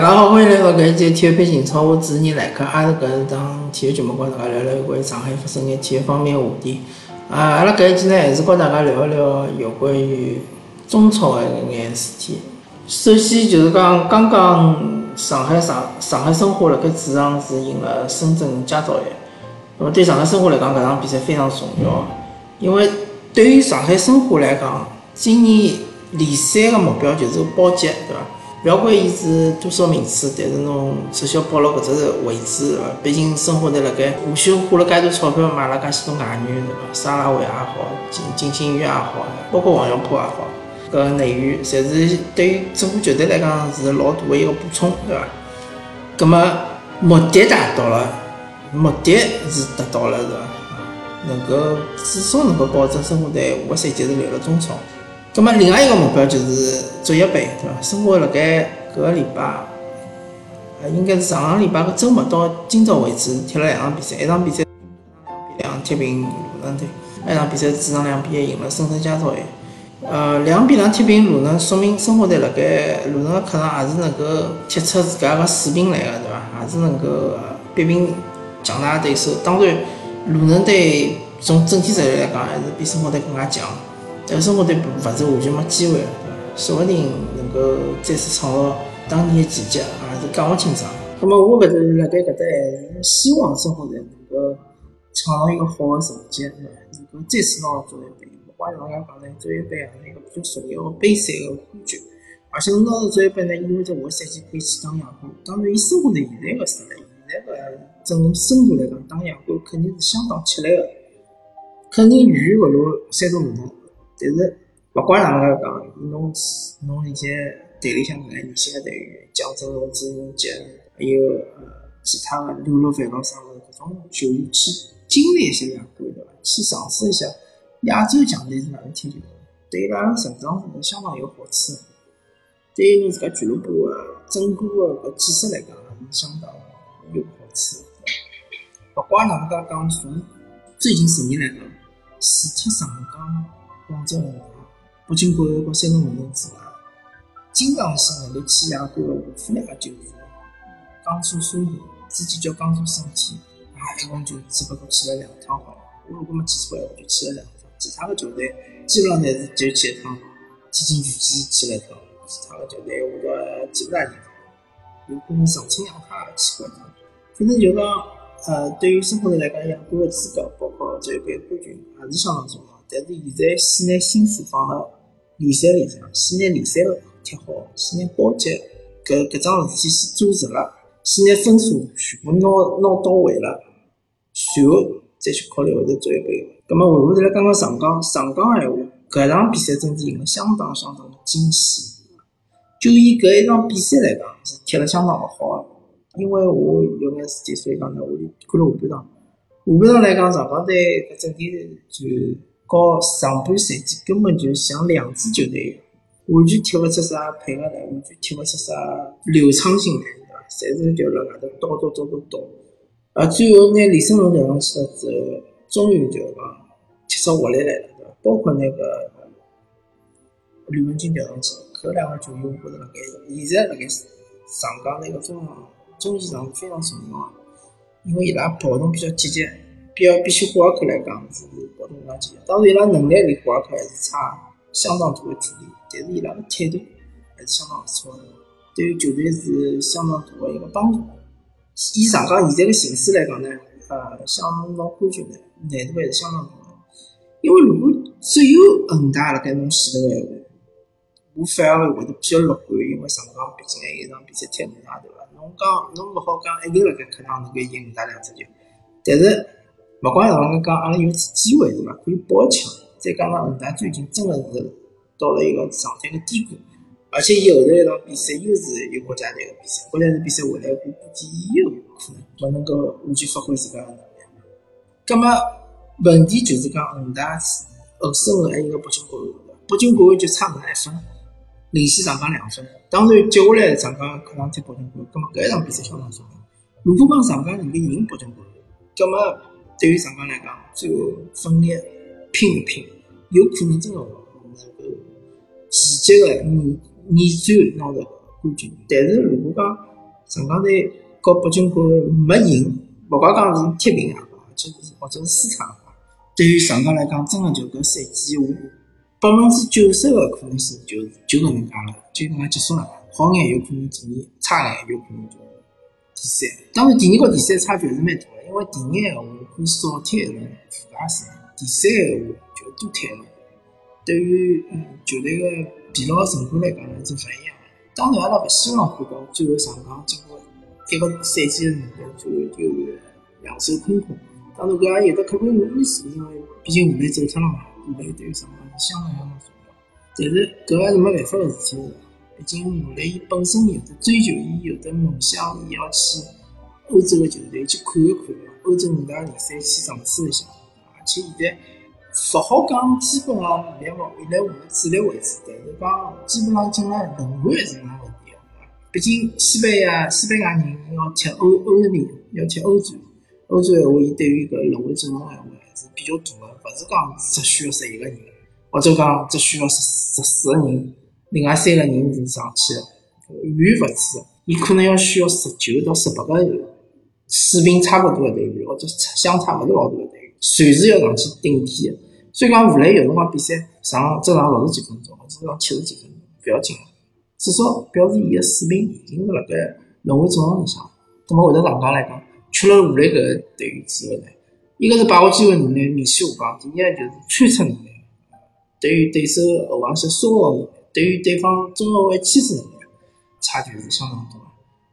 大家好，欢迎来到搿一期体育频超，我主持人来客，阿是搿是档体育节目，跟大家聊聊关于上海发生眼体育方面话题。啊，阿拉搿一期呢，还是跟大家聊一聊有关于中超的搿眼事体。首先就是讲，刚刚上海上上海申花辣盖主场是赢了深圳佳兆业。那么对上海申花来讲，搿场比赛非常重要，因为对于上海申花来讲，今年联赛个目标就是保级，对伐？勿要管伊是多少名次，但是侬至少保牢搿只位置，毕竟申花队辣盖无锡花了介多钞票买了介许多外援，对伐？沙拉维也好，金金星宇也好，包括王小波也好，搿内援侪是对于整个球队来讲是老大个一个补充，对伐？葛末目的达到了，目的是达到了，是伐？能够至少能够保证申花队下个赛季是留了中超。葛末另外一个目标就是足协杯，对伐？申花辣盖搿个礼拜，呃，应该是上个礼拜个周末到今朝为止踢了两场比赛，一场比赛两比两踢平鲁能队，一场比赛主场两比一赢了深圳佳兆业。呃，两比两踢平鲁能，说明申花队辣盖鲁能个客场也是能够踢出自家个水平来个，对伐？也是能够逼平强大个对手。当然，鲁能队从整体实力来讲，还是比申花队更加强。但申花队勿是完全没机会，说不定能够再次创造当年的奇迹，也是讲勿清爽。那么我搿是辣盖搿搭还是希望申花队能够创造一个好的成绩，能够再次拿到足协杯。勿管哪能介讲呢，足协杯也是一个比较重要的杯赛的环节。而且拿到足协杯呢，意味着下个赛季可以去打亚冠。当然，以申花队现在个实力，现在个整个深度来讲，打亚冠肯定是相当吃力个，肯定远远勿如山东鲁能。但是，勿管哪能介讲，侬侬现在队里向搿眼年轻个队员，蒋振龙、朱云杰，还有呃其他个流落饭道上的搿种球员去经历一下亚冠，对伐？去尝试一下亚洲强队是哪能踢球，对伊拉个成长是相当有好处。对于侬自家俱乐部个整个个搿建设来讲，也是相当有好处。勿管哪能介讲，从最近十年来讲，除脱上港。广州恒大、北京国安和山东鲁能之外，经常性能够去亚冠的无非两个就是江苏苏宁，之前叫江苏申鑫，也一共就只不过去了两趟好了。我如果没记错的话，就去了两趟。其他的球队基本上侪是就去一趟，天津权健去了一趟，其他的球队我都记不大清楚。有可能重庆阳泰也去过一趟。反正就讲，呃，对于申花队来讲，亚冠的资格，包括这一杯冠军，还是相当重要。但是现在先拿心思放辣联赛里向，先拿联赛踢好，先拿保级搿搿桩事体先做实了，先拿分数全部拿拿到位了，随后再去考虑后头足协杯。葛末回过头来讲讲上港，上港闲话，搿场比赛真是赢了相当相当的惊喜。就以搿一场比赛来讲，是踢了相当勿好个。因为我有眼事体，所以讲呢，我就看了下半场。下半场来讲，上港队搿整体就。和上半赛季根本就像两支球队一样，完全踢勿出啥配合来，完全踢勿出啥流畅性来，对伐？侪是就辣外头叨叨叨叨叨。而最后拿李胜龙调上去了之后，终于就讲踢出活力来了，对伐？包括那个吕文君调上去，搿两个球员我觉着辣盖现在辣盖上港那个中场中前场非常重要，因为伊拉跑动比较积极。比比起霍尔克来讲是跑动更加积极，当然伊拉能力离霍尔克还是差相当大的距离，但是伊拉的态度还是相当不错的，对于球队是相当大的一个帮助。以上港现在的形势来讲呢，呃，想拿冠军呢难度还是相当大的，因为如果只有恒大辣盖侬前头个闲话，我反而会得比较乐观，因为上港毕竟还有一场比赛踢恒大对伐？侬讲侬勿好讲一定辣盖客场能够赢恒大两只球，但是。勿管哪能介讲，阿拉有次机会是伐？可以爆强。再加上恒大最近真的是到了一个状态的低谷，而且伊后头一场比赛又是有国家队的比赛，国家队比赛回来，我估计又有可能勿能够完全发挥自家的能力。葛末问题就是讲恒大后身后还有个北京国安，北京国安就差搿一分，领先上港两分。当然接下来上港客场踢北京国安，葛末搿一场比赛相当重要。如果讲上港能够赢北京国安，葛末对于上港来讲，最后奋力拼一拼，有可能真的能够奇迹的逆逆转拿到冠军。但是如果讲上港队和北京国安没赢，勿怪讲是踢平啊，就是或者是输场，对于上港来讲，真的就搿赛季我百分之九十的可能性就就搿能介了，就搿能介结束了。好眼有可能第二，差眼有可能就第三。当然，第二和第三差距还是蛮大的，因为第二闲话可以少踢一轮附加赛，第三闲话就多踢一轮。对于嗯球队个疲劳程度来讲呢，是勿一样。当然，阿拉勿希望看到最后上港经过一个赛季的辰光，最后就两手空空。当然，搿也有得客观原因是，因为毕竟吴磊走脱了嘛，吴磊对于上港是相当相当重要。但是搿也是没办法个事体。毕竟吴磊伊本身有的追求，伊有的梦想，伊要去欧洲的球队去看一看，欧洲五大联赛去尝试一下。而且现在勿好讲，基本上现在往未来我们主力位置，但是讲基本上进了轮换是没问题个。毕竟西班牙西班牙人要踢欧欧联，要踢欧洲，欧洲闲话，伊对于搿轮换阵容闲话还是比较大的，勿是讲只需要十一个人，或者讲只需要十十四个人。另外三个人是上去的，远远勿止，伊可能要需要十九到十八个人水平差不多的队员，或者相差勿是老大的队员，随时要上去顶替的。所以讲，无论有辰光比赛上只上六十几分钟，或者上七十几分钟，不要紧，至少表示伊个水平已经辣盖轮回阵容里向。那么会得上讲来讲，缺了无来搿个队员之后呢，一个是把握机会能力明显下降，第二就是穿插能力，对于对手后防线稍后。对于对方中后卫牵制能力差距是相当大的，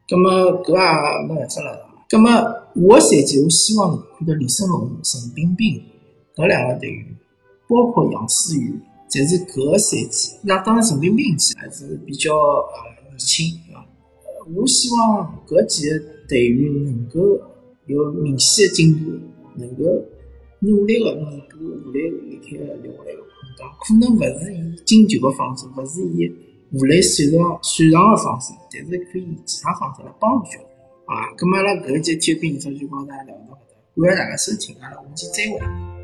葛么搿也没办法了。葛么下个赛季我希望看到李胜龙、陈彬彬搿两个队员，包括杨思雨，侪是搿个赛季。那当然陈彬彬还是比较呃年轻，对伐？我希望搿几个队员能够有明显的进步，能够努力的弥补吴磊离开的留下来个。可能勿是以进球个方式，勿是以武磊擅长擅长个方式，但是可以以其他方式来帮助。啊，咁阿拉搿一节体育频道就帮大家聊到搿搭，感谢大家收听，阿拉下期再会。